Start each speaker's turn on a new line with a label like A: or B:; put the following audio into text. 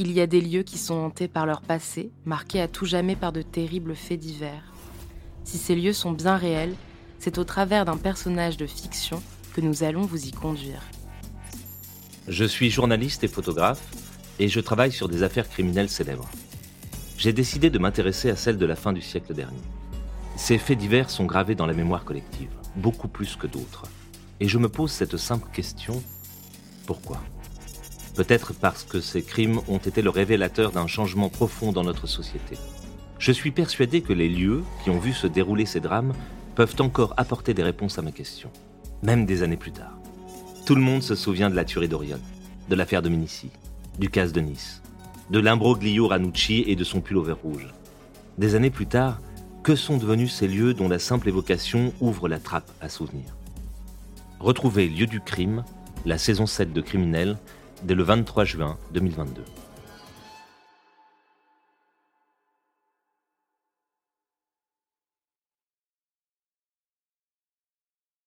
A: Il y a des lieux qui sont hantés par leur passé, marqués à tout jamais par de terribles faits divers. Si ces lieux sont bien réels, c'est au travers d'un personnage de fiction que nous allons vous y conduire.
B: Je suis journaliste et photographe et je travaille sur des affaires criminelles célèbres. J'ai décidé de m'intéresser à celles de la fin du siècle dernier. Ces faits divers sont gravés dans la mémoire collective, beaucoup plus que d'autres. Et je me pose cette simple question, pourquoi? Peut-être parce que ces crimes ont été le révélateur d'un changement profond dans notre société. Je suis persuadé que les lieux qui ont vu se dérouler ces drames peuvent encore apporter des réponses à ma question, même des années plus tard. Tout le monde se souvient de la tuerie d'Orion, de l'affaire de Minici, du casse de Nice, de l'imbroglio Ranucci et de son pullover rouge. Des années plus tard, que sont devenus ces lieux dont la simple évocation ouvre la trappe à souvenirs? Retrouvez Lieu du crime, la saison 7 de Criminel, dès le 23 juin 2022.